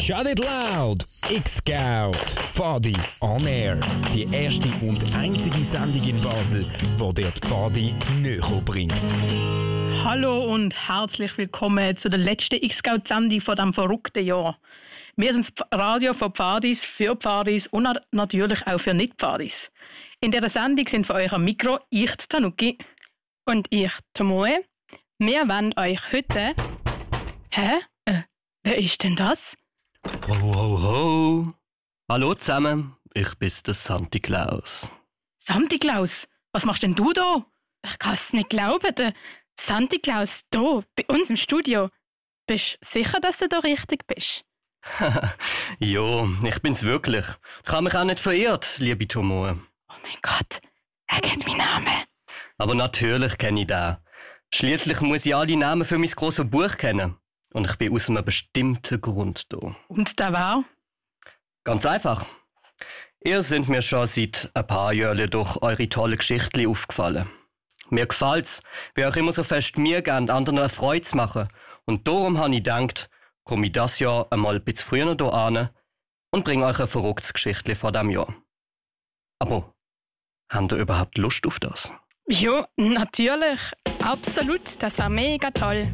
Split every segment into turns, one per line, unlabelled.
Shut It Loud! X-Scout! Fadi on Air. Die erste und einzige Sendung in Basel, wo dir die Fadi näher bringt.
Hallo und herzlich willkommen zu der letzten X-Scout-Sendung von diesem verrückten Jahr. Wir sind das Radio von Pfadis, für Pfadis und natürlich auch für Nicht-Pfadis. In dieser Sendung sind für euch am Mikro ich, Tanuki.
Und ich, Tomoe. Wir wollen euch heute... Hä? Äh, wer ist denn das?
Ho, ho, ho. Hallo zusammen, ich bin der Santi Claus.
Santi Claus, was machst denn du da?
Ich kann es nicht glauben, der Santi Claus da, bei uns im Studio. Bist du sicher, dass du da richtig bist?
jo, ich bin's wirklich. Ich habe mich auch nicht verirrt, liebe Tomoe.
Oh mein Gott, er kennt meinen Namen.
Aber natürlich kenne ich den. Schließlich muss ich alle Namen für mein grosses Buch kennen. Und ich bin aus einem bestimmten Grund da.
Und der war?
Ganz einfach. Ihr sind mir schon seit ein paar Jahren durch eure tolle Geschichten aufgefallen. Mir gefällt's, wie euch immer so fest mir gern anderen eine Freude zu machen. Und darum habe ich gedacht, komme ich das Jahr einmal ein bisschen früher hier an und bringe euch ein verrücktes Geschichtli vor dem Jahr. Aber, habt ihr überhaupt Lust auf das?
Ja, natürlich. Absolut. Das war mega toll.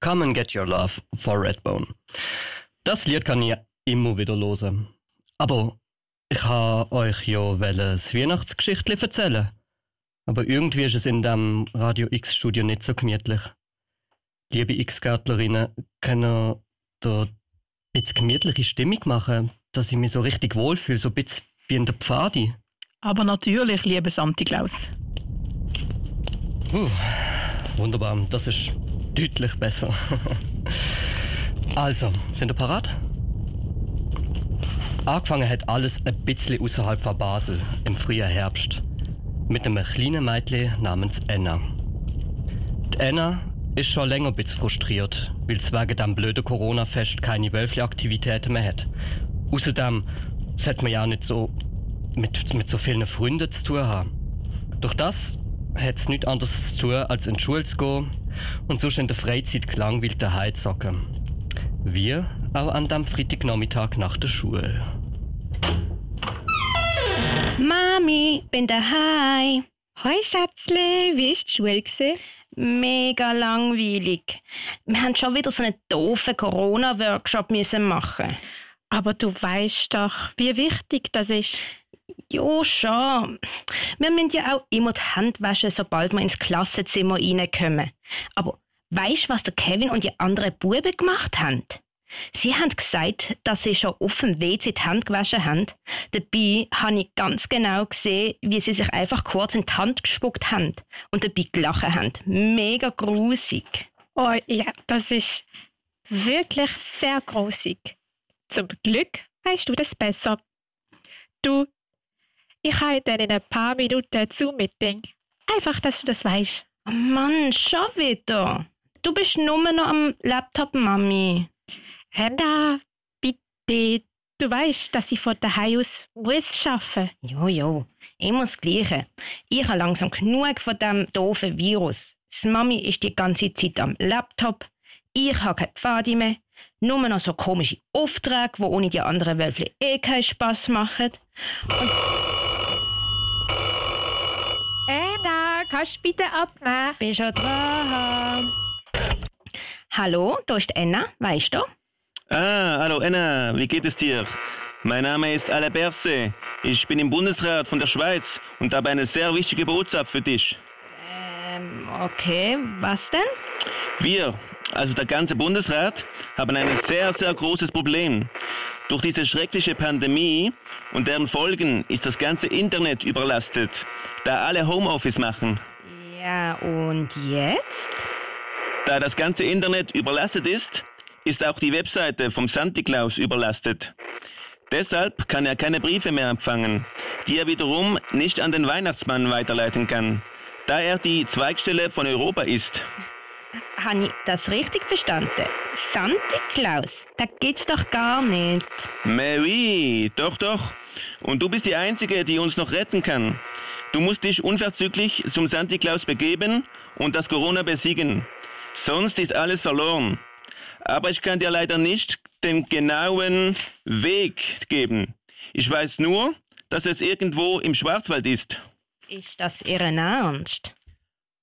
Come and Get Your Love for Redbone. Das Lied kann ich immer wieder hören. Aber ich habe euch ja das Weihnachtsgeschichtli erzählen. Aber irgendwie ist es in dem Radio X-Studio nicht so gemütlich. Liebe X-Gärtlerinnen, können da ein bisschen gemütliche Stimmung machen, dass ich mich so richtig wohlfühle, so ein bisschen wie in der Pfadi?
Aber natürlich, liebe Santi Claus.
Uh, wunderbar, das ist deutlich besser. also, sind ihr parat? Angefangen hat alles ein bisschen außerhalb von Basel, im frühen Herbst. Mit einem kleinen Mädchen namens Anna. Die Anna ist schon länger ein bisschen frustriert, weil es wegen dem blöden Corona-Fest keine Wölfli-Aktivitäten mehr hat. Außerdem sollte man ja nicht so mit, mit so vielen Freunden zu tun haben. Durch das hat es nichts anderes zu tun, als in die Schule zu gehen und sonst in der Freizeit gelangweilt daheim zu hocken. Wir auch an dem Freitagnachmittag nach der Schule.
Mami, bin daheim.
Hoi Schätzle, wie ist die Schule? Gewesen?
Mega langweilig. Wir haben schon wieder so einen doofen Corona-Workshop müssen machen.
Aber du weißt doch, wie wichtig das ist.
Ja, schon. Wir müssen ja auch immer die Hände waschen, sobald wir ins Klassenzimmer reinkommen. Aber weißt du, was der Kevin und die anderen Buben gemacht haben? Sie haben gesagt, dass sie schon auf dem WC die Hände gewaschen haben. Dabei habe ich ganz genau gesehen, wie sie sich einfach kurz in die Hand gespuckt haben und dabei gelachen haben. Mega grusig.
Oh ja, das ist wirklich sehr grusig. Zum Glück weißt du das besser. Du, ich habe dann in ein paar Minuten zu Meeting. Einfach, dass du das weißt.
Oh Mann, schon wieder. Du bist nur noch am Laptop, Mami.
Anna, bitte. Du weißt, dass ich von daheim aus muss arbeiten
Jo, jo. Immer das Gleiche. Ich habe langsam genug von dem doofen Virus. Das Mami ist die ganze Zeit am Laptop. Ich habe keine Pfade mehr. Nur noch so komische Aufträge, die ohne die anderen Wölfle eh keinen Spass machen. Und
Anna, kannst du bitte abnehmen?
bin schon dran. Hallo, da ist Anna, weißt du?
Ah, hallo Anna, wie geht es dir? Mein Name ist Alain Berset. Ich bin im Bundesrat von der Schweiz und habe eine sehr wichtige Botschaft für dich.
Ähm, okay, was denn?
Wir, also der ganze Bundesrat, haben ein sehr, sehr großes Problem. Durch diese schreckliche Pandemie und deren Folgen ist das ganze Internet überlastet, da alle Homeoffice machen.
Ja, und jetzt?
Da das ganze Internet überlastet ist, ist auch die Webseite vom Santi Claus überlastet. Deshalb kann er keine Briefe mehr empfangen, die er wiederum nicht an den Weihnachtsmann weiterleiten kann, da er die Zweigstelle von Europa ist.
Habe ich das richtig verstanden? Santa Claus, das gibt's doch gar nicht.
Mary, doch, doch. Und du bist die Einzige, die uns noch retten kann. Du musst dich unverzüglich zum Santa Claus begeben und das Corona besiegen. Sonst ist alles verloren. Aber ich kann dir leider nicht den genauen Weg geben. Ich weiß nur, dass es irgendwo im Schwarzwald ist.
Ist das Ihren Ernst?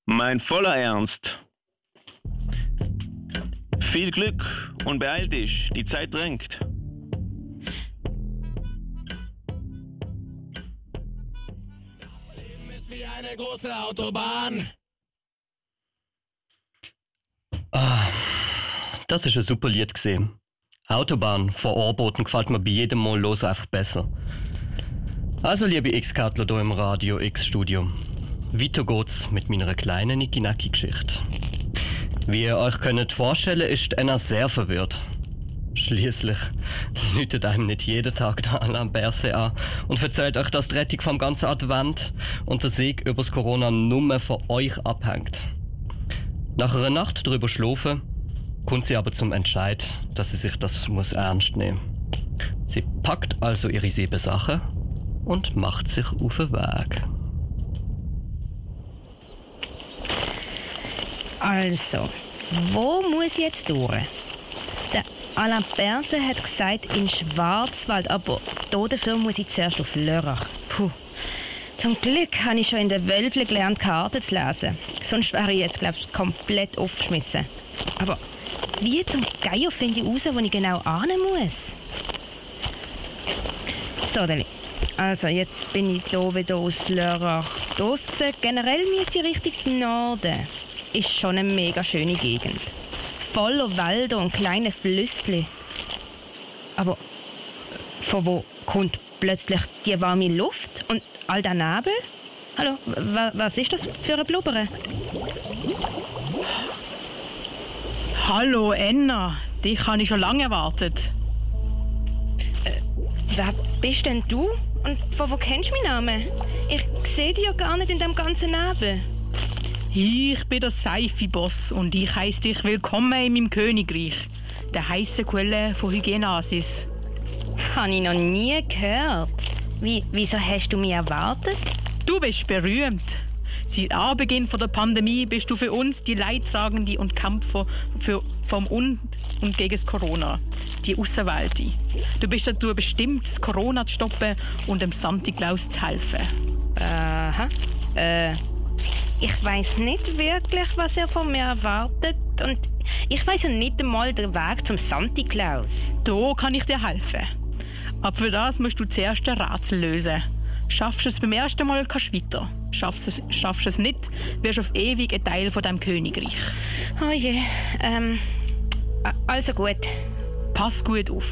Mein voller Ernst. Viel Glück und beeil dich, die Zeit drängt.
wie eine große Autobahn.
Ah, das ist ein super Lied gesehen. Autobahn vor Ohrboten gefällt mir bei jedem Mal los einfach besser. Also, liebe X-Kartler hier im Radio X-Studio, weiter geht's mit meiner kleinen Nicky-Nacky-Geschichte. Wie ihr euch könnt vorstellen, ist Anna sehr verwirrt. Schließlich läutet einem nicht jeden Tag der Alain Berset an und erzählt euch, dass die Rettung vom ganzen Advent und der Sieg übers Corona nur von euch abhängt. Nach einer Nacht drüber schlafen, kommt sie aber zum Entscheid, dass sie sich das muss ernst nehmen. Sie packt also ihre sieben Sachen und macht sich auf den Weg.
Also, wo muss ich jetzt durch? Der Alain Berset hat gesagt, in Schwarzwald, aber da dafür muss ich zuerst auf Lörrach. Puh. Zum Glück habe ich schon in der Wölfle gelernt, Karten zu lesen. Sonst wäre ich jetzt, glaube ich, komplett aufgeschmissen. Aber wie zum Geier finde ich raus, wo ich genau ahnen muss? So, Deli. Also, jetzt bin ich hier wieder aus Lörrach draussen. Generell müsste ich Richtung Norden. Ist schon eine mega schöne Gegend. Voller Wälder und kleine Flüssli. Aber von wo kommt plötzlich die warme Luft und all der Nebel? Hallo, wa- was ist das für ein Blubbern?
Hallo Enna, dich habe ich schon lange erwartet.
Wer bist denn du? Und von wo kennst du meinen Namen? Ich sehe dich ja gar nicht in dem ganzen Nebel.
Ich bin der Seifi-Boss und ich heiße dich willkommen in meinem Königreich, der heißen Quelle von Hygienasis.
Habe ich noch nie gehört. Wie, wieso hast du mich erwartet?
Du bist berühmt. Seit Anbeginn von der Pandemie bist du für uns die Leidtragende und Kämpfer für, vom und, und gegen das Corona, die Außenwelt. Du bist dazu bestimmt, das Corona zu stoppen und dem Santi Claus zu helfen.
Aha. Äh, ich weiß nicht wirklich, was er von mir erwartet. Und ich weiß nicht einmal den Weg zum Santi Claus.
Da kann ich dir helfen. Aber für das musst du zuerst ein Rätsel lösen. Schaffst du es beim ersten Mal, kannst du weiter. Schaffst du es, schaffst es nicht, wirst du auf ewig ein Teil von deinem Königreich.
Oh je. Ähm. Also gut.
Pass gut auf.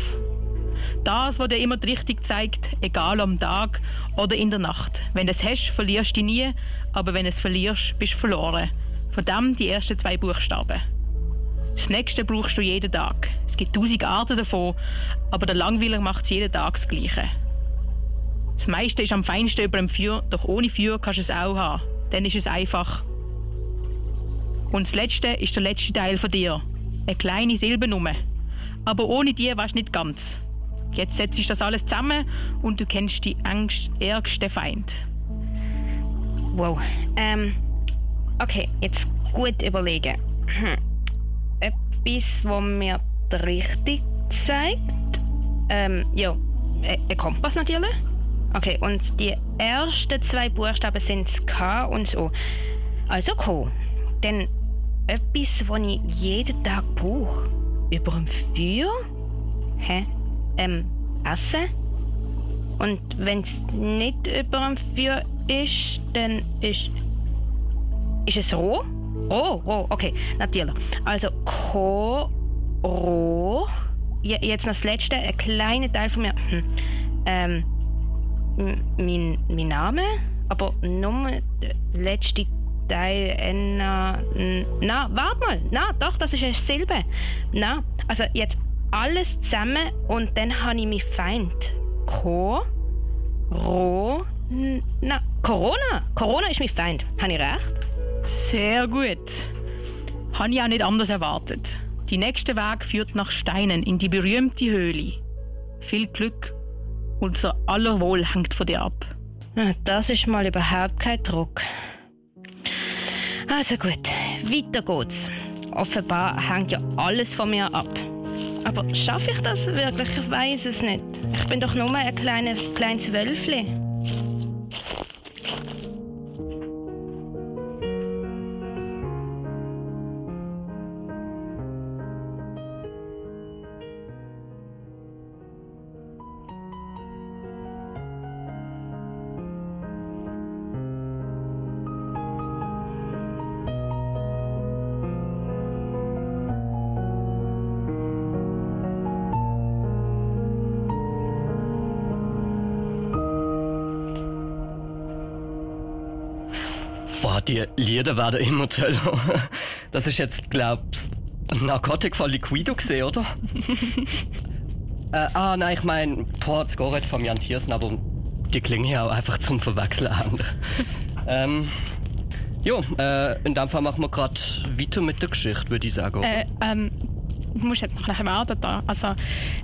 Das, was dir immer die Richtung zeigt, egal am Tag oder in der Nacht. Wenn du es hast, verlierst du nie, aber wenn es verlierst, bist du verloren. Von dem die ersten zwei Buchstaben. Das nächste brauchst du jeden Tag. Es gibt tausend Arten davon, aber der Langweiler macht jeden Tag das Gleiche. Das meiste ist am feinsten über dem Feuer, doch ohne Feuer kannst du es auch haben. Dann ist es einfach. Und das letzte ist der letzte Teil von dir. Eine kleine Silbernummer. Aber ohne die warst du nicht ganz. Jetzt setzt sich das alles zusammen und du kennst die Angst, ärgste Feind.
Wow. Ähm. Okay, jetzt gut überlegen. Hm. Etwas, wo mir die Richtung zeigt. Ähm, ja. Ein ein Kompass natürlich. Okay, und die ersten zwei Buchstaben sind das K und das O. Also K. Dann etwas, was ich jeden Tag brauche. Über dem Feuer? Hä? Ähm, Essen? Und wenn es nicht über dem Feuer ist, dann ist. Ist es roh? Roh, roh, okay, natürlich. Also Ko, roh. Je, jetzt noch das letzte, ein kleiner Teil von mir. Hm. Ähm, mein, mein Name, aber nur der letzte Teil. Enna. n- Na, warte mal. Na, doch, das ist eine Silbe. Na, also jetzt alles zusammen und dann habe ich mich Feind. Ko, Ro, n- na, Corona. Corona ist mein Feind. Habe ich recht?
Sehr gut. Habe ich auch nicht anders erwartet. Die nächste Weg führt nach Steinen in die berühmte Höhle. Viel Glück. Unser aller Wohl hängt von dir ab.
Ah, Das ist mal überhaupt kein Druck. Also gut, weiter geht's. Offenbar hängt ja alles von mir ab. Aber schaffe ich das wirklich? Ich weiß es nicht. Ich bin doch nur ein kleines, kleines Wölfli.
Lieder werden immer toller. Das ist jetzt, glaubst Narcotic von Liquido gesehen, oder? äh, ah, nein, ich meine, Port Goret von Jan Thiersen, aber die klingen ja auch einfach zum Verwechseln an. ähm, ja, äh, in dem Fall machen wir gerade weiter mit der Geschichte, würde ich sagen.
Äh, ähm, du musst jetzt noch ein bisschen warten da. Also,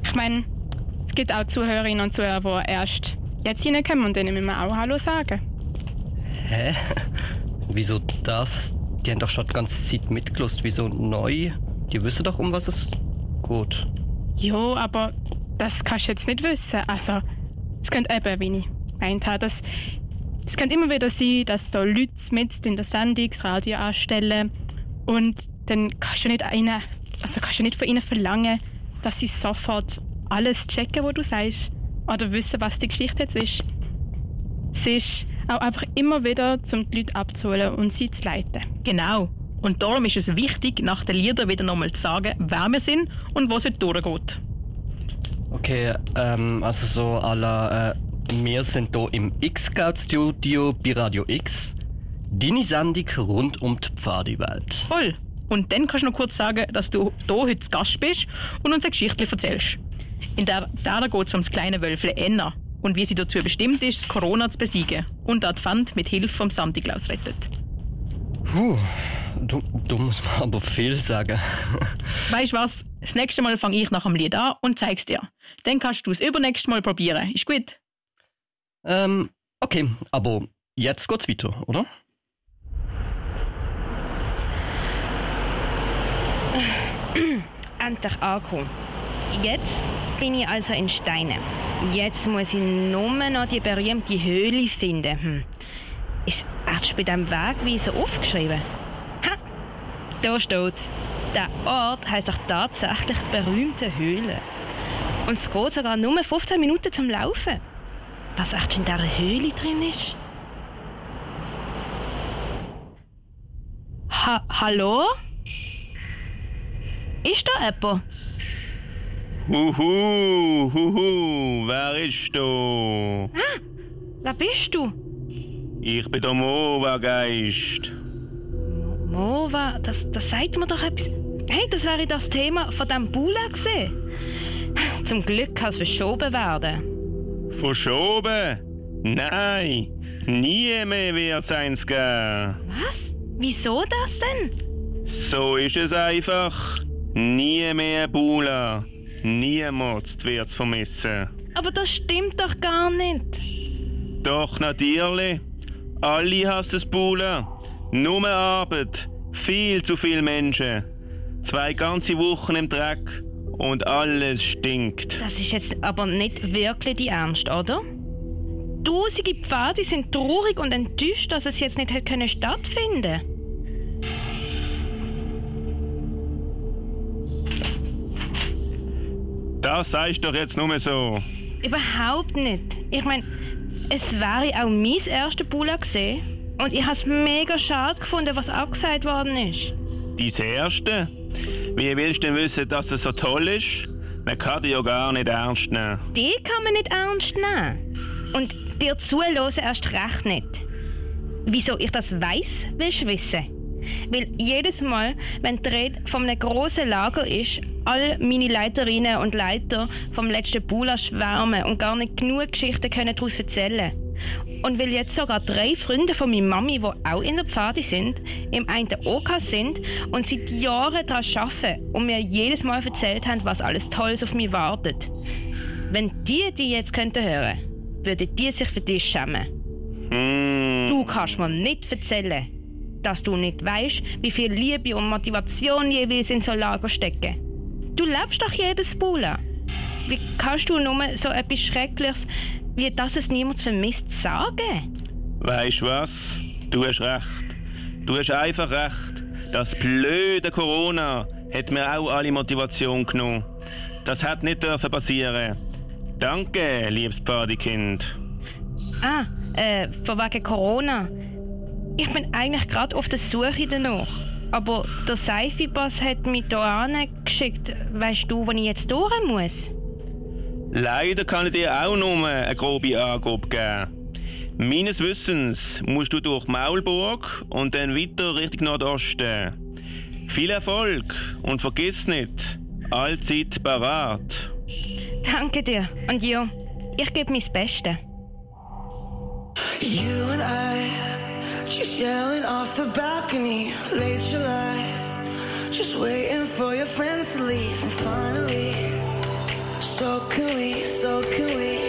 ich meine, es gibt auch Zuhörerinnen und Zuhörer, die erst jetzt reinkommen und denen müssen wir auch Hallo sagen.
Hä? Wieso das? Die haben doch schon die ganze Zeit mitgelost. Wieso neu? Die wissen doch, um was es geht.
Ja, aber das kannst du jetzt nicht wissen. Also, es könnte eben, wie ich gemeint habe, dass es könnte immer wieder sein, dass da Leute mit in der Sendung das Radio anstellen und dann kannst du nicht ihnen, also kannst du nicht von ihnen verlangen, dass sie sofort alles checken, was du sagst oder wissen, was die Geschichte jetzt ist. Es ist auch einfach immer wieder, um die Leute abzuholen und sie zu leiten.
Genau. Und darum ist es wichtig, nach den Liedern wieder nochmal zu sagen, wer wir sind und wo es heute durchgeht.
Okay, ähm, also so à la, äh, wir sind hier im X-Scout-Studio bei Radio X. Deine Sendung rund um die Pfadiwelt.
Voll. Und dann kannst du noch kurz sagen, dass du hier heute zu Gast bist und uns eine Geschichte erzählst. In der, der geht es um das kleine Wölfle Enna und wie sie dazu bestimmt ist, das Corona zu besiegen und Advent mit Hilfe vom Santi Claus rettet.
Puh, du, du musst mir aber viel sagen.
Weißt du was? Das nächste Mal fange ich nach dem Lied an und zeig's dir. Dann kannst du es übernächstes Mal probieren. Ist gut?
ähm, okay, aber jetzt geht's weiter, oder?
Endlich angekommen. Jetzt bin ich also in Steine. Jetzt muss ich nur noch die berühmte Höhle finden. Hm. Ist erst bei diesem Wegweiser aufgeschrieben? Ha! Da steht's. Der Ort heißt auch tatsächlich berühmte Höhle. Und es geht sogar nur 15 Minuten zum Laufen. Was echt in dieser Höhle drin ist? Ha Hallo? Ist da jemand?
Huhu, huhu, wer ist da?
Wer bist du?
Ich bin der Mova-Geist.
Mova, das, das sagt mir doch etwas. Hey, das wäre das Thema von diesem Bula gewesen. Zum Glück kann es verschoben werden.
Verschoben? Nein, nie mehr wird's eins geben.
Was? Wieso das denn?
So ist es einfach. Nie mehr Bula. Niemand wird's vermissen.
Aber das stimmt doch gar nicht.
Doch natürlich. Alle hassen Bula. Nur Arbeit. Viel zu viele Menschen. Zwei ganze Wochen im Dreck und alles stinkt.
Das ist jetzt aber nicht wirklich die Ernst, oder? Tausende Pfade sind traurig und enttäuscht, dass es jetzt nicht hätte können
Das sagst du doch jetzt nur so.
Überhaupt nicht. Ich meine, es wäre auch mein erster Bula gesehen und ich habe es mega schade gefunden, was abgesagt worden ist.
Dein Erste? Wie willst du denn wissen, dass es so toll ist? Man kann dich ja gar nicht ernst nehmen.
Die kann man nicht ernst nehmen. Und dir zuhören erst recht nicht. Wieso ich das weiß, willst du wissen? Weil jedes Mal, wenn die Rede von einem grossen Lager ist, all meine Leiterinnen und Leiter vom letzten Bula schwärmen und gar nicht genug Geschichten können daraus erzählen Und weil jetzt sogar drei Freunde von meiner Mami, die auch in der Pfade sind, im einen OK sind und seit Jahren daran arbeiten und mir jedes Mal erzählt haben, was alles Tolles auf mich wartet. Wenn die die jetzt könnten hören, würden die sich für dich schämen.
Hm.
Du kannst mir nicht erzählen, dass du nicht weißt, wie viel Liebe und Motivation jeweils in so Lager stecken. Du lebst doch jedes Bula. Wie kannst du nur so etwas Schreckliches, wie das es niemand vermisst, sagen?
Weißt was? Du hast recht. Du hast einfach recht. Das blöde Corona hat mir auch alle Motivation genommen. Das hat nicht dürfen passieren. Danke, liebes Pfadekind.
Ah, äh, von wegen Corona. Ich bin eigentlich gerade auf der Suche danach. Aber der Seifi-Boss hat mich hier geschickt. Weißt du, wo ich jetzt durch muss?
Leider kann ich dir auch nur eine grobe Angabe geben. Meines Wissens musst du durch Maulburg und dann weiter Richtung Nordosten. Viel Erfolg und vergiss nicht, allzeit parat.
Danke dir. Und ja, ich gebe mein Bestes.
You and I, just yelling off the balcony, late July, just waiting for your friends to leave, and finally, so can we, so can we.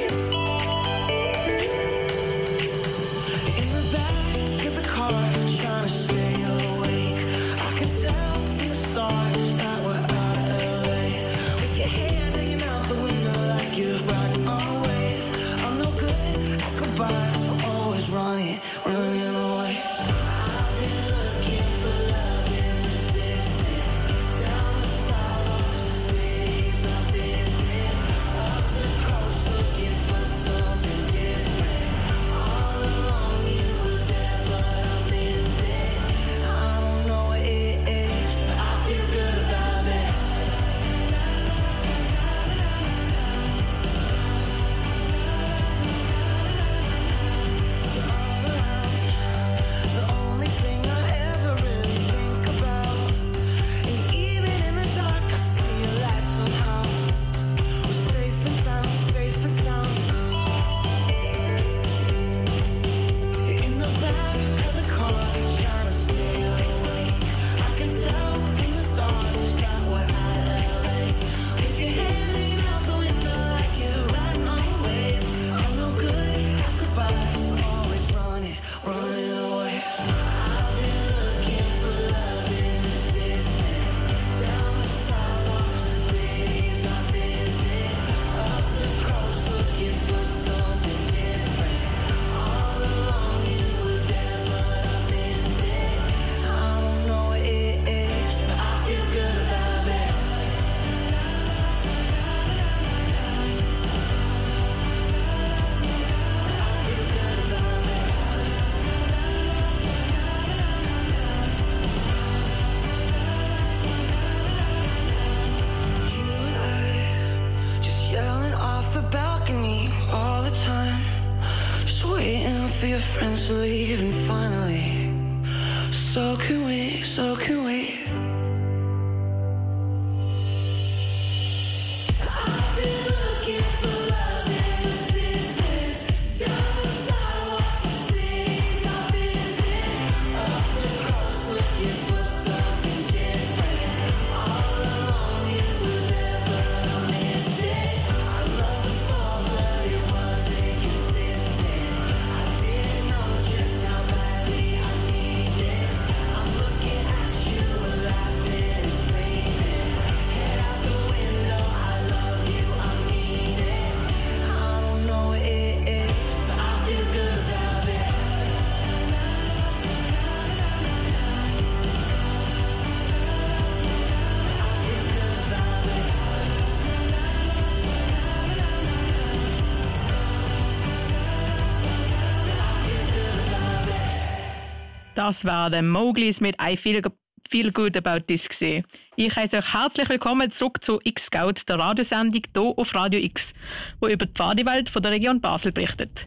Das war der Mowglis mit I Feel, feel Good About This gesehen. Ich heiße euch herzlich willkommen zurück zu X-Scout, der Radiosendung hier auf Radio X, wo über die Pfadewelt von der Region Basel berichtet.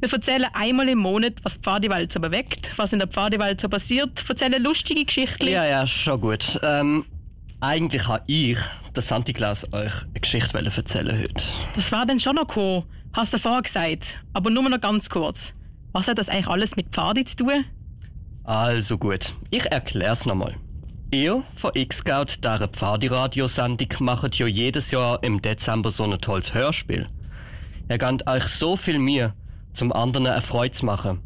Wir erzählen einmal im Monat, was die Pfadewelt so bewegt, was in der Pfadewelt so passiert, erzählen lustige Geschichten.
Ja, ja, schon gut. Ähm, eigentlich habe ich, der Santi Claus, euch eine Geschichte erzählen heute.
Das war dann schon noch gekommen, hast du vorher gesagt, aber nur noch ganz kurz. Was hat das eigentlich alles mit Pfadi zu tun?
Also gut, ich erklär's nochmal. Ihr von X-Scout, dieser Pfadi-Radiosendung, macht ja jedes Jahr im Dezember so ein tolles Hörspiel. Ihr gebt euch so viel Mühe, zum anderen eine Freude zu machen.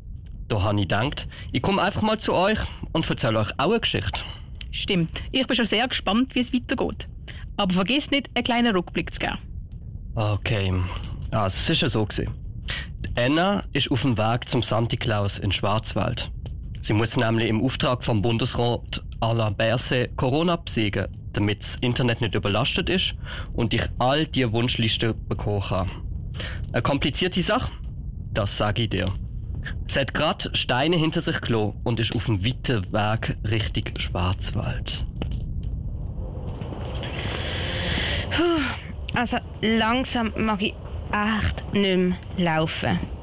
Da habe ich gedacht, ich komme einfach mal zu euch und erzähle euch auch eine Geschichte.
Stimmt, ich bin schon sehr gespannt, wie es weitergeht. Aber vergiss nicht, einen kleinen Rückblick zu geben.
Okay, also es ist ja so gewesen. Die Anna ist auf dem Weg zum Santi Claus in Schwarzwald. Sie muss nämlich im Auftrag vom Bundesrat Alain Berset Corona besiegen, damit das Internet nicht überlastet ist und ich all die Wunschlisten bekommen kann. Eine komplizierte Sache? Das sage ich dir. Sie hat gerade Steine hinter sich gelassen und ist auf dem weiten Weg Richtung Schwarzwald.
Also langsam mag ich echt nicht mehr laufen.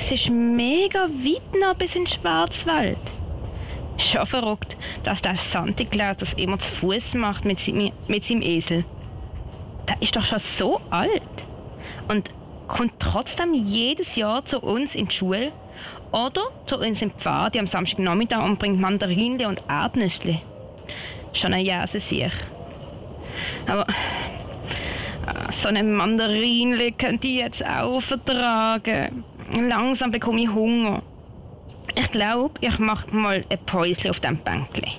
Es ist mega weit noch bis in den Schwarzwald. Schon verrückt, dass der Santi Claus das immer zu Fuß macht mit, seinem- mit seinem Esel. Der ist doch schon so alt. Und kommt trotzdem jedes Jahr zu uns in die Schule oder zu uns im Pfad am Samstagnachmittag und bringt Mandarinchen und Erdnüsse. Schon ein Jahr sich. Aber ah, so eine Mandarinle könnte ich jetzt auch vertragen. Langsam bekomme ich Hunger. Ich glaube, ich mache mal ein Päuschen auf dem Bänkli.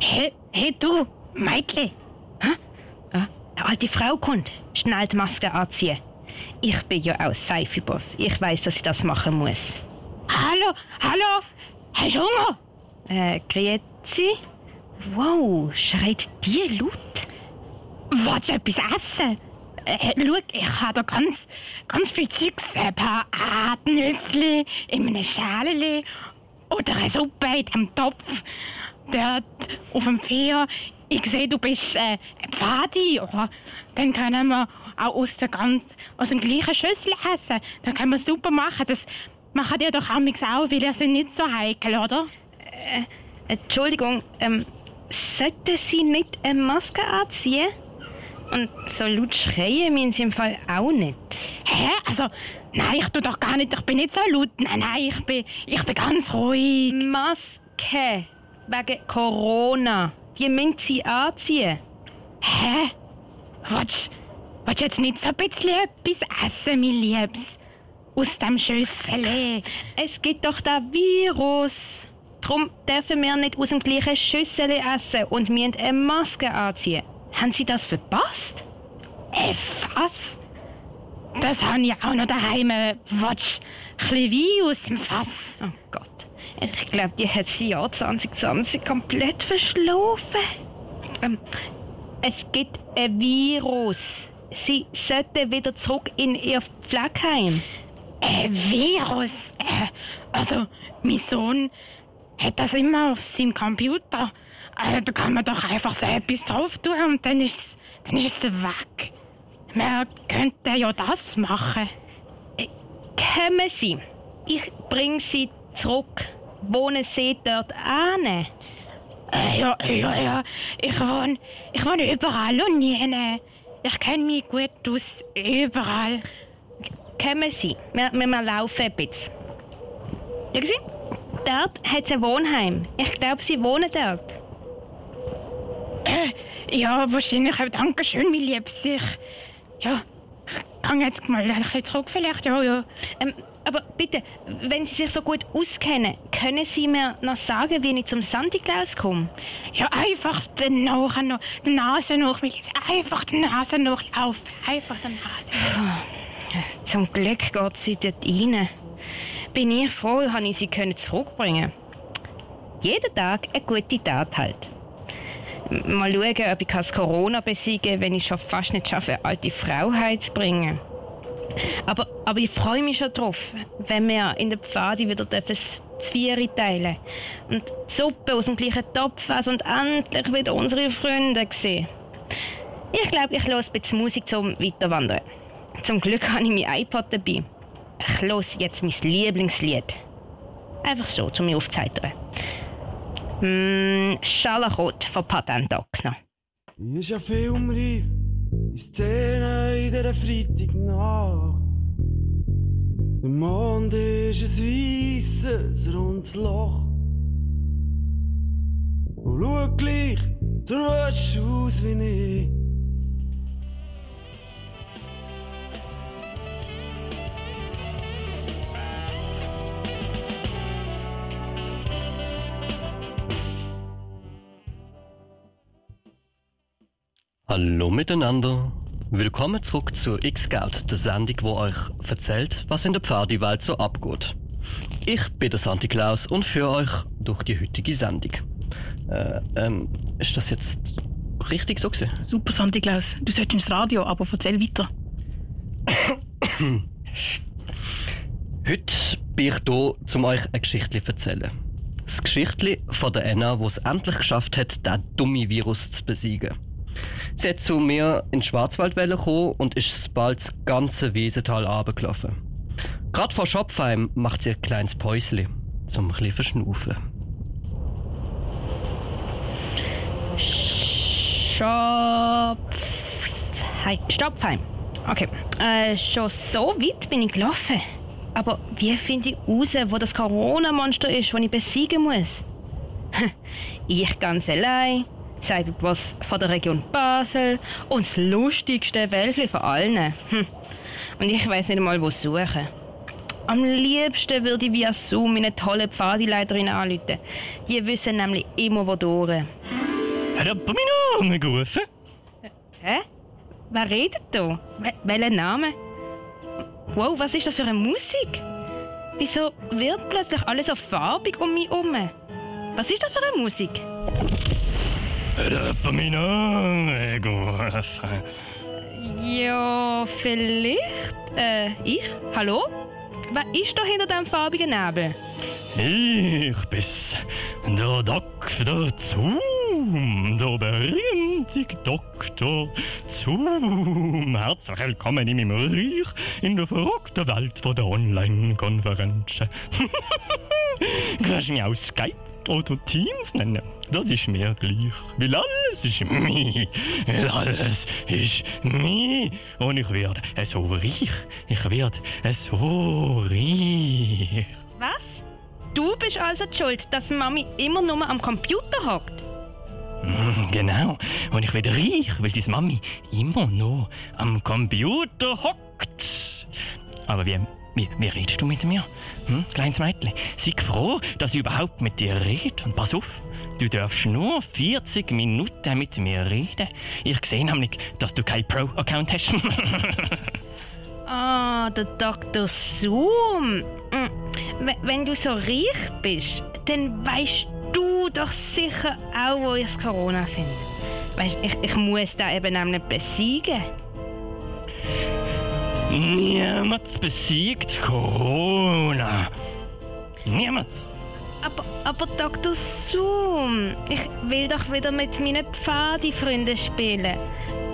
Hey, hey du, Mädchen. Hä? Ah, eine alte Frau kommt. Schnell die Maske anziehen. Ich bin ja auch Seife-Boss. Ich weiß, dass ich das machen muss. Hallo, hallo. Hast du Hunger? Äh, grüezi. Wow, schreit die laut?
Willst du etwas essen? Äh, schau, ich habe da ganz, ganz viel Zeugs. Ein paar Erdnüsse in einem Schälchen oder eine Suppe in dem Topf. Dort auf dem Feuer. Ich sehe, du bist äh, ein Pfadi. Oder? Dann können wir auch aus, der ganz, aus dem gleichen Schüssel essen. Dann können wir super machen. Das machen die doch auch, weil ihr sind nicht so heikel, oder?
Entschuldigung, ähm, sollten Sie nicht eine Maske anziehen? Und so laut schreien müssen Sie im Fall auch nicht.
Hä? Also, nein, ich tu doch gar nicht. Ich bin nicht so laut. Nein, nein, ich bin, ich bin ganz ruhig.
Maske wegen Corona. Die müssen Sie anziehen.
Hä? Willst willst du jetzt nicht so ein bisschen etwas essen, mein Liebes? Aus dem Schüssel.
Es gibt doch den Virus. Darum dürfen wir nicht aus dem gleichen Schüssel essen und müssen eine Maske anziehen. Haben Sie das verpasst?
Äh, was? Das habe ich auch noch daheim. Willst du ein Wein aus dem Fass?
Oh Gott. Ich glaube, die hat das Jahr 2020 komplett verschlafen. Ähm, es gibt ein Virus. Sie sollten wieder zurück in ihr Pflegeheim.
Ein Virus? Äh, also, mein Sohn hat das immer auf seinem Computer. Also, da kann man doch einfach so etwas drauf tun und dann ist dann ist es weg. Man könnte ja das machen.
Kommen Sie. Ich bringe Sie zurück. Wohnen Sie dort an?
Äh, ja, ja, ja. Ich wohne, ich wohne überall und nie. Ich kenne mich gut aus. Überall.
Kommen Sie. Wir, wir, wir laufen ein bisschen. Schauen Sie, dort hat es ein Wohnheim. Ich glaube, Sie wohnen dort.
Äh, ja, wahrscheinlich auch. Dankeschön, mein Liebes. Ich, ja, ich gehe jetzt mal ein bisschen zurück vielleicht. Ja, ja.
Ähm, aber bitte, wenn Sie sich so gut auskennen, können Sie mir noch sagen, wie ich zum Santi Claus komme?
Ja, einfach den noch, die Nase nach, mein Liebes. Einfach die Nase nachlaufen. Einfach die Nase.
Zum Glück geht sie dort rein. Bin ich froh, habe ich sie können zurückbringen. Jeden Tag eine gute Tat halt. Mal schauen, ob ich das Corona besiegen kann, wenn ich schon fast nicht schaffe, eine alte Frau heimzubringen. Aber, aber ich freue mich schon drauf, wenn wir in der Pfade wieder dürfen Zwiebeln teilen und Suppe aus dem gleichen Topf essen und endlich wieder unsere Freunde sehen. Ich glaube, ich höre ein bisschen Musik zum Weiterwandern. Zum Glück habe ich mein iPod dabei. Ich höre jetzt mein Lieblingslied. Einfach so, zu mir aufzuheitern. Mm, Schalachot von Patent Ochsner.
Ist ja filmreif, in Szene in dieser Freitagnacht. Der Mond ist ein weisses, rundes Loch. Und schau gleich so aus wie ich.
Hallo miteinander. Willkommen zurück zur X-Scout, der Sendung, wo euch erzählt, was in der Pfadi-Welt so abgeht. Ich bin der Santi Klaus und führe euch durch die heutige Sendung. Äh, ähm, ist das jetzt richtig so gewesen?
Super, Santi Klaus. Du solltest ins Radio, aber erzähl weiter.
Heute bin ich hier, um euch eine Geschichte zu erzählen. Das Geschichtli von der Anna, wo es endlich geschafft hat, den dummen Virus zu besiegen. Sie hat zu mir in die Schwarzwaldwelle gekommen und ist bald das ganze Wiesental runtergelaufen. Gerade vor Schopfheim macht sie ein kleines Päusli, zum ein bisschen verschnaufen.
Stopp. Hi, Stoppheim. Okay. Äh, schon so weit bin ich gelaufen. Aber wie finde ich raus, wo das Corona-Monster ist, das ich besiegen muss? ich ganz allein, sage was von der Region Basel und das lustigste Wölfli von allen. Hm. Und ich weiß nicht mal, wo suchen. Am liebsten würde ich via Zoom meine tolle Pfadileiterin anrufen. Die wissen nämlich immer, wo durch.
Hat jemand meinen Namen gerufen?
Hä? Wer redet da? Wel welchen Name? Wow, was ist das für eine Musik? Wieso wird plötzlich alles so farbig um mich herum? Was ist das für eine Musik? Ja, vielleicht. Äh, ich? Hallo? Wer ist da hinter dem farbigen Nebel?
Ich bin's, der Doktor Zoom, der berühmte Doktor Zoom. Herzlich willkommen in meinem Reich, in der verrückten Welt von der Online-Konferenzen. Kannst du mich auch Skype oder Teams nennen? Das ist mir gleich, weil alles ist mir, weil alles ist mir. Und ich werde so reich, ich werde so reich.
Was? Du bist also die schuld, dass Mami immer nur am Computer hockt?
Mm, Genau. Und ich werde reich, weil deine Mami immer noch am Computer hockt. Aber wie, wie, wie redest du mit mir? Hm, kleines Mädchen, sei froh, dass ich überhaupt mit dir rede. Und pass auf, du darfst nur 40 Minuten mit mir reden. Ich sehe nämlich, dass du keinen Pro-Account hast.
Ah, der Dr. Zoom. We- Wenn du so reich bist, dann weißt du doch sicher auch, wo ich das Corona finde. Weißt, ich, ich muss da eben nämlich besiegen.
Niemand besiegt Corona. Niemand.
Aber, aber Dr. Zoom, ich will doch wieder mit meinen Pfadi-Freunden spielen.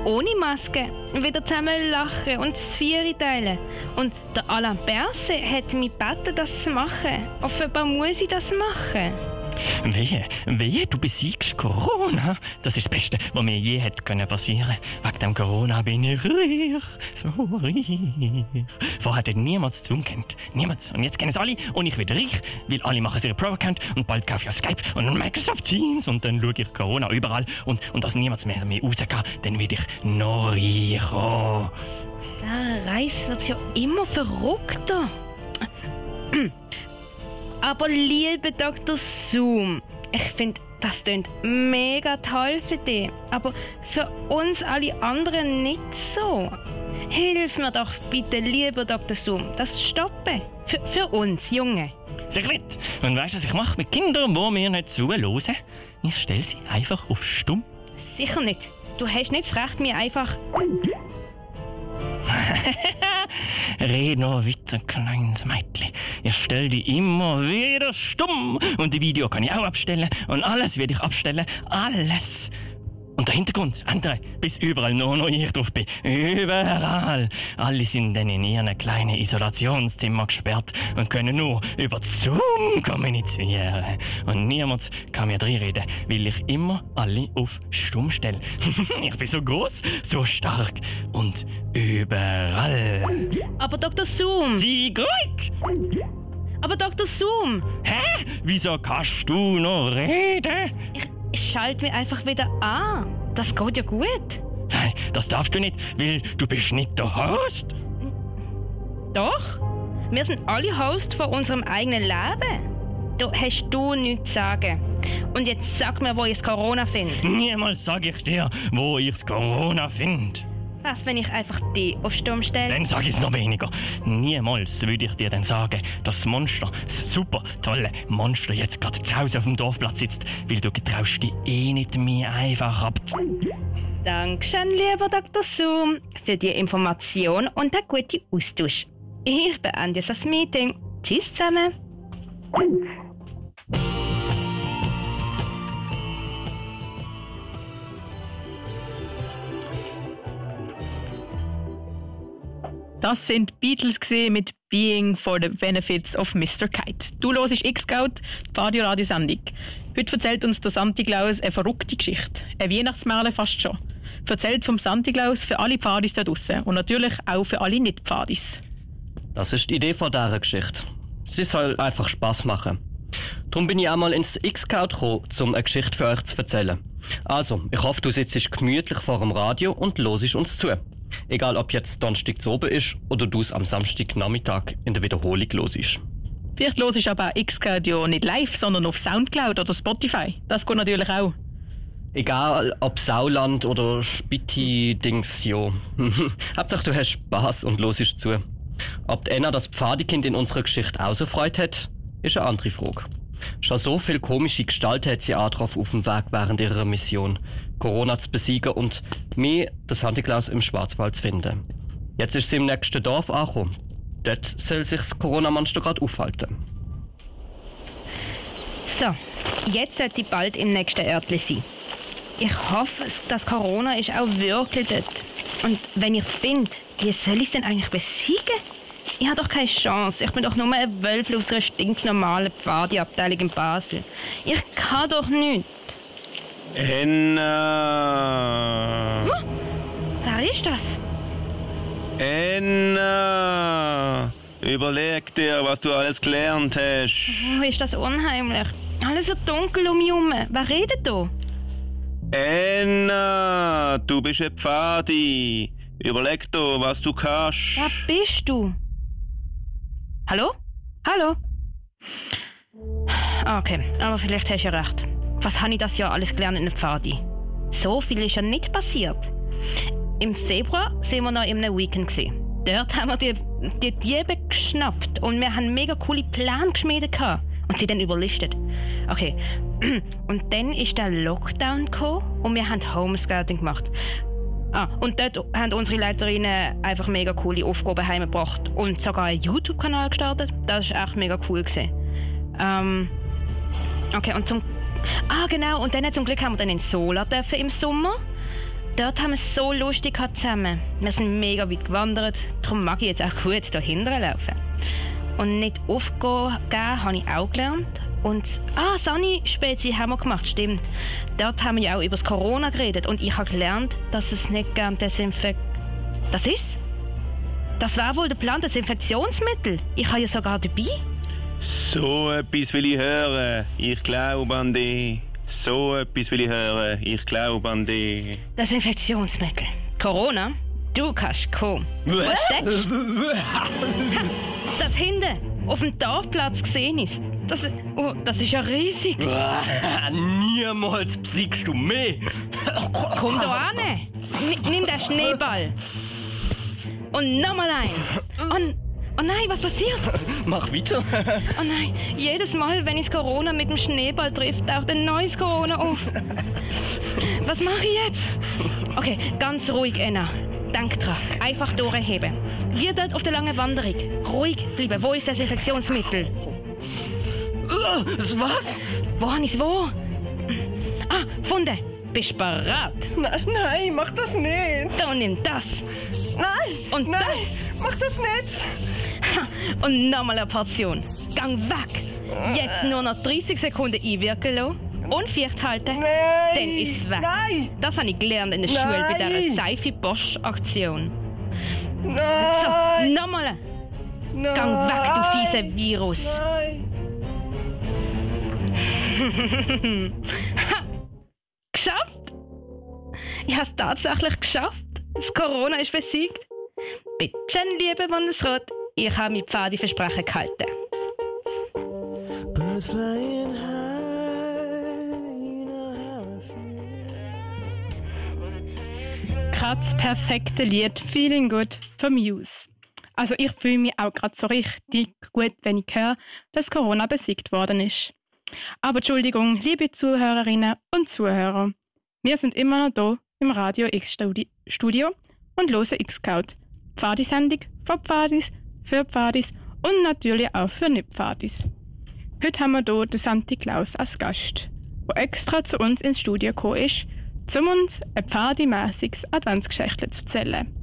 Ohne Maske, wieder zusammen lachen und das Vieri teilen. Und der Alain Berset hat mich gebeten, das zu machen. Offenbar muss ich das machen.
Wehe, wehe, du besiegst Corona. Das ist das Beste, was mir je hätte können passieren. Wegen dem Corona bin ich reich, so reich. Vorher hat niemand Zoom kennt, niemand. Und jetzt kennen es alle und ich werde reich, weil alle machen ihren Pro-Account und bald kaufe ich Skype und Microsoft Teams und dann schaue ich Corona überall und, und dass niemand mehr, mehr rausgeht, dann werde ich noch reicher.
Der Reis wird ja immer verrückter. Aber liebe Dr. Zoom, ich finde, das klingt mega toll für dich. Aber für uns alle anderen nicht so. Hilf mir doch bitte, lieber Dr. Zoom, das stoppen. Für, für uns, Junge.
Sicher nicht. Und weißt du, was ich mache mit Kindern, die mir nicht zuhören? Ich stelle sie einfach auf stumm.
Sicher nicht. Du hast nicht das Recht, mir einfach.
Red noch weiter, kleines Mädchen. Ich stell dich immer wieder stumm. Und die Video kann ich auch abstellen. Und alles werde ich abstellen. Alles. Und der Hintergrund, andere, bis überall nur noch ich drauf bin. Überall. Alle sind dann in ihren kleinen Isolationszimmer gesperrt und können nur über Zoom kommunizieren. Und niemand kann mir reinreden, weil ich immer alle auf Stumm stelle. ich bin so groß, so stark und überall.
Aber Dr. Zoom!
Sie ruhig!
Aber Dr. Zoom!
Hä? Wieso kannst du noch reden?
Ich, ich schalte mich einfach wieder an. Das geht ja gut.
Nein, das darfst du nicht, weil du bist nicht der Host.
Doch. Wir sind alle Host von unserem eigenen Leben. Da hast du nichts zu sagen. Und jetzt sag mir, wo ich das Corona finde.
Niemals sage ich dir, wo ich das Corona finde.
Was, wenn ich einfach die auf Sturm stelle?
Dann sage ich es noch weniger. Niemals würde ich dir dann sagen, dass das Monster, das super tolle Monster, jetzt gerade zu Hause auf dem Dorfplatz sitzt, weil du getraust dich eh nicht mehr einfach ab.
Dankeschön, lieber Dr. Zoom, für die Information und den guten Austausch. Ich beende das Meeting. Tschüss zusammen.
Das sind Beatles mit Being for the Benefits of Mr. Kite. Du hörst X-Scout, die Radio-Radiosendung. Heute erzählt uns der Santi Claus eine verrückte Geschichte. Ein Weihnachtsmärchen fast schon. Erzählt vom Santi Claus für alle Pfadis da draussen und natürlich auch für alle Nicht-Pfadis.
Das ist die Idee von dieser Geschichte. Sie soll einfach Spaß machen. Darum bin ich einmal ins X-Scout gekommen, um eine Geschichte für euch zu erzählen. Also, ich hoffe, du sitzt gemütlich vor dem Radio und losisch uns zu. Egal, ob jetzt Donnerstag zu oben ist oder du es am Samstagnachmittag in der Wiederholung losisch.
Vielleicht hörst du aber auch X-Scout ja nicht live, sondern auf Soundcloud oder Spotify. Das geht natürlich auch.
Egal, ob Sauland oder Spitti-Dings, jo. Hauptsache, du hast Spaß und losisch zu. Ob die Enna das Pfadekind in unserer Geschichte auch so freut hat, ist eine andere Frage. Schon so viel komische Gestalten hat sie angetroffen auf dem Weg während ihrer Mission, Corona zu besiegen und mich, das Handiklaus, im Schwarzwald zu finden. Jetzt ist sie im nächsten Dorf angekommen. Dort soll sich das Corona-Monster gerade aufhalten.
So, jetzt sollte ich bald im nächsten Örtli sein. Ich hoffe, dass Corona ist auch wirklich dort. Und wenn ich finde, wie soll ich es denn eigentlich besiegen? Ich habe doch keine Chance. Ich bin doch nur ein Wölfel aus einer stinknormalen Pfadi-Abteilung in Basel. Ich kann doch nichts.
Enna!
Wer ist das?
Enna! Überleg dir, was du alles gelernt hast.
Oh, ist das unheimlich. Alles wird dunkel um mich herum. Wer redet da?
Enna, du bist ein Pfadi. Überleg dir, was du kannst.
Wer bist du? Hallo? Hallo? Okay, aber vielleicht hast du ja recht. Was habe ich das Jahr alles gelernt in der Pfadi? So viel ist ja nicht passiert. Im Februar sind wir noch in einem Weekend. Gewesen. Dort haben wir die, die Diebe geschnappt und wir haben mega coole Pläne geschmiedet und sie dann überlistet. Okay, und dann ist der Lockdown gekommen und wir haben Homescouting gemacht. Ah, und dort haben unsere Leiterinnen einfach mega coole Aufgaben heimgebracht und sogar einen YouTube-Kanal gestartet. Das war echt mega cool. Ähm, okay, und zum... Ah, genau, und dann zum Glück haben wir dann in Sola dürfen im Sommer. Dort haben wir es so lustig zusammen. Wir sind mega weit gewandert, darum mag ich jetzt auch gut dahinter laufen. Und nicht aufgehen habe ich auch gelernt. Und, ah, Sani-Spezi haben wir gemacht, stimmt. Dort haben wir ja auch über das Corona geredet und ich habe gelernt, dass es nicht gern Desinfekt... Das ist's? Das war wohl der Plan, Desinfektionsmittel. Ich habe ja sogar dabei.
So etwas will ich hören. Ich glaube an dich. So etwas will ich hören. Ich glaube an dich.
Desinfektionsmittel. Corona? Du kannst kommen. Wo steckst Das hinten, auf dem Dorfplatz gesehen ist. Das, oh, das ist ja riesig.
Niemals besiegst du mich.
Komm da an. Ni- Nimm den Schneeball. Und nochmal ein. Und, oh nein, was passiert?
Mach weiter.
Oh nein, jedes Mal, wenn ich Corona mit dem Schneeball trifft, taucht ein neues Corona auf. Was mache ich jetzt? Okay, ganz ruhig, Enna. Denk dran, einfach durchheben. Wir dort auf der langen Wanderung. Ruhig bleiben. Wo ist das Infektionsmittel?
Äh, Was?
Wo habe ich es wo? Ah, gefunden. Bist du bereit?
Nein, nein, mach das nicht.
Dann nimm das.
Nein,
Und
nein,
das.
mach das nicht.
Und nochmal eine Portion. Gang weg. Jetzt nur noch 30 Sekunden einwirken lassen und Viert halten.
Nein.
Dann ist es weg.
Nein.
Das habe ich gelernt in der Schule bei
Nein.
dieser Seife-Bosch-Aktion. So,
Nein.
nochmal.
nein.
Gang weg, du fieser Virus.
Nein.
Geschafft! Ich habe es tatsächlich geschafft. Das Corona ist besiegt. Bitte, liebe Bundesrat, ich habe mein Pfadi-Versprechen gehalten.
Gerade das perfekte Lied Feeling Good von Muse. Also ich fühle mich auch gerade so richtig gut, wenn ich höre, dass Corona besiegt worden ist. Aber Entschuldigung, liebe Zuhörerinnen und Zuhörer, wir sind immer noch hier im Radio X Studi- Studio und hören X-Scout. Pfadisendung von Pfadis, für Pfadis und natürlich auch für Nicht-Pfadis. Heute haben wir hier den Santi Klaus als Gast, der extra zu uns ins Studio gekommen ist, um uns ein pfadimässiges Adventsgeschichte zu erzählen.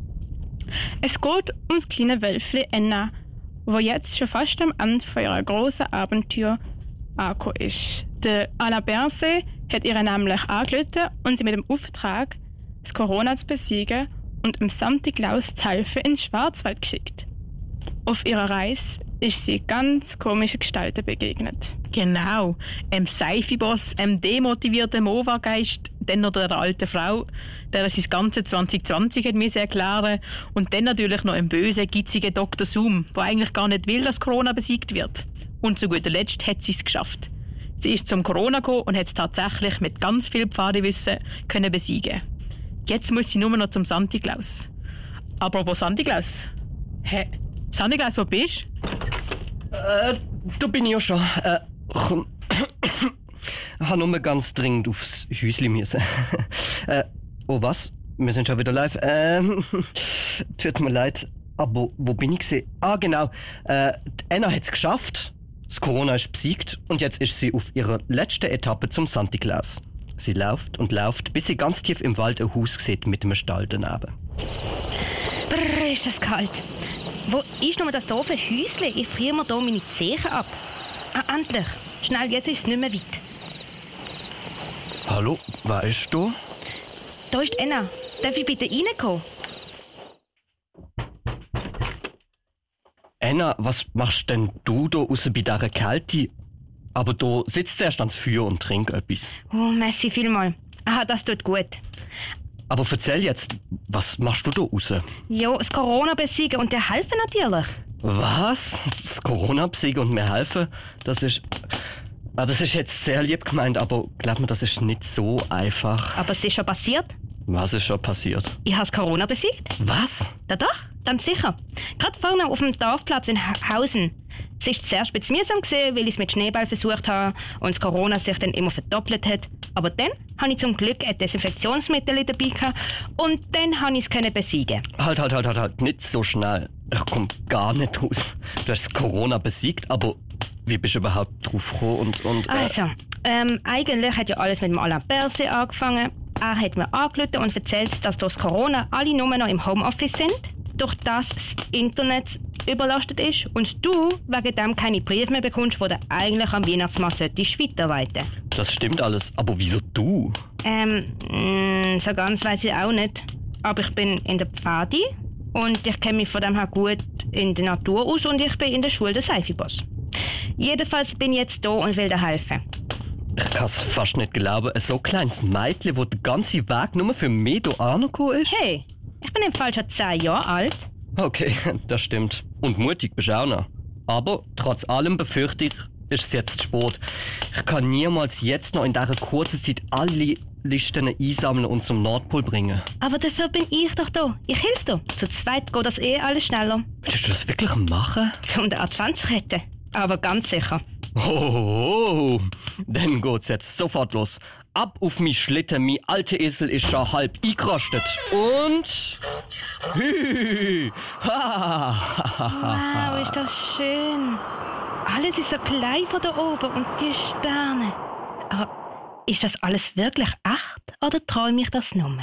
Es geht um das kleine Wölfli Enna, wo jetzt schon fast am Ende ihrer großen Abenteuer angekommen ist. Der Alain Berset hat ihr nämlich angerufen und sie mit dem Auftrag, das Corona zu besiegen und dem Santi Klaus zu helfen in den Schwarzwald geschickt. Auf ihrer Reise ist sie ganz komischen Gestalten begegnet. Genau. Einem Seifiboss, einem demotivierten Mova-Geist, dann noch der alten Frau, der sein ganze 2020 hat müssen erklären und dann natürlich noch einem bösen, gitzigen Dr. Zoom, der eigentlich gar nicht will, dass Corona besiegt wird. Und zu guter Letzt hat sie es geschafft. Sie ist zum Corona gekommen und hat es tatsächlich mit ganz viel Pfadewissen können besiegen. Jetzt muss sie nur noch zum Santi Klaus. Apropos Santi Klaus. Hä? Santi Klaus, wo bist du?
Äh, da bin ich ja schon. Äh, komm. Ich habe nur ganz dringend aufs Häusli müssen. äh, oh was? Wir sind schon wieder live. Ähm, tut mir leid. Aber wo bin ich gesehen? Ah, genau. Äh, die Anna hat es geschafft. Das Corona ist besiegt und jetzt ist sie auf ihrer letzten Etappe zum Santi Claus. Sie läuft und läuft, bis sie ganz tief im Wald ein Haus sieht mit einem Stall daneben.
Brrr, ist das kalt. Wo ist noch das doofe Häusle? Ich friere mir hier meine Zehen ab. Ah, endlich. Schnell, jetzt ist es nicht mehr weit.
Hallo, wer ist du?
Da ist Enna. Darf ich bitte reinkommen?
Anna, was machst denn du da außen bei dieser Kälte? Aber du sitzt zuerst ans Feuer und trink etwas.
Oh, merci vielmal. Aha, das tut gut.
Aber erzähl jetzt, was machst du da außen?
Jo, das Corona besiegen und dir helfen natürlich.
Was? Das Corona besiegen und mir helfen? Das ist. Ah, das ist jetzt sehr lieb gemeint, aber glaub mir, das ist nicht so einfach.
Aber es ist schon passiert.
Was ist schon passiert?
Ich habe Corona besiegt.
Was?
Da doch, ganz sicher. Gerade vorne auf dem Dorfplatz in Ha- Hausen. Es zuerst ein bisschen mühsam gewesen, weil ich es mit Schneeball versucht habe und das Corona sich dann immer verdoppelt hat. Aber dann habe ich zum Glück ein Desinfektionsmittel dabei gehabt und dann habe ich es besiegen.
Halt, halt, halt, halt, halt, nicht so schnell. Ich komm gar nicht raus. Du hast das Corona besiegt, aber wie bist du überhaupt drauf gekommen und. und äh,
Also, ähm, eigentlich hat ja alles mit dem Alain Berset angefangen. Er hat mir angerufen und erzählt, dass durch das Corona alle nur noch im Homeoffice sind, durch das das Internet überlastet ist und du wegen dem keine Briefe mehr bekommst, die du eigentlich am Weihnachtsmann solltest weiterleiten.
Das stimmt alles, aber wieso du?
Ähm, mh, so ganz weiß ich auch nicht. Aber ich bin in der Pfadi und ich kenne mich von dem her gut in der Natur aus und ich bin in der Schule der Seifiboss. Jedenfalls bin ich jetzt da und will dir helfen.
Ich kann es fast nicht glauben. Ein so kleines Mädchen, das den ganzen Weg nur für mich hier angekommen ist.
Hey, ich bin im Fall schon 10 Jahre alt.
Okay, das stimmt. Und mutig bist auch noch. Aber trotz allem befürchte ich, ist es jetzt spät. Ich kann niemals jetzt noch in dieser kurzen Zeit alle Listen einsammeln und zum Nordpol bringen.
Aber dafür bin ich doch da. Ich helfe dir. Zu zweit geht das eh alles schneller.
Willst du das wirklich machen?
Um den Advent zu retten. Aber ganz sicher.
Oh, dann geht's jetzt sofort los. Ab auf mich Schlitten, mein alter Esel ist schon halb eingerostet. Und...
Wow, ist das schön. Alles ist so klein von da oben und die Sterne. Aber Ist das alles wirklich echt oder träume ich das nur?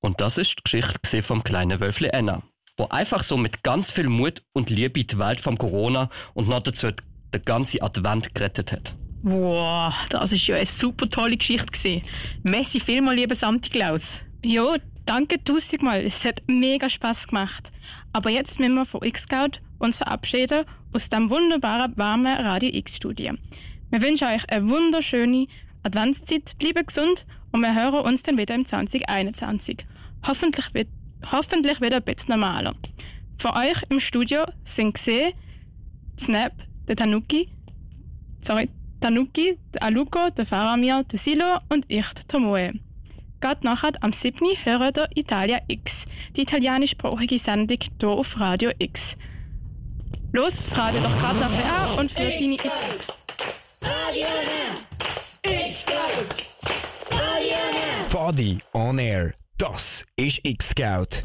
Und das ist die Geschichte vom kleinen Wölfli Enna, wo einfach so mit ganz viel Mut und Liebe die Welt vom Corona und noch dazu den ganzen Advent gerettet hat.
Wow, das ist ja eine super tolle Geschichte gewesen. Messi vielmal, lieber Santi Klaus.
Jo, danke tausendmal. Es hat mega Spaß gemacht. Aber jetzt müssen wir von X-Scout uns verabschieden aus dem wunderbaren, warmen Radio X-Studio. Wir wünschen euch eine wunderschöne Adventszeit, bleibt gesund und wir hören uns dann wieder im 2021. Hoffentlich, wird, hoffentlich wieder ein bisschen normaler. Von euch im Studio sind gesehen Snap, der Tanuki, sorry, Tanuki, der Aluko, der Faramir, der Silo und ich, der Tomoe. Gerade nachher am 7. hören ihr Italia X, die italienischsprachige Sendung hier auf Radio X. Los, das Radio doch gerade nachher an und für deine
Fadi on Air. Das ist X-Scout.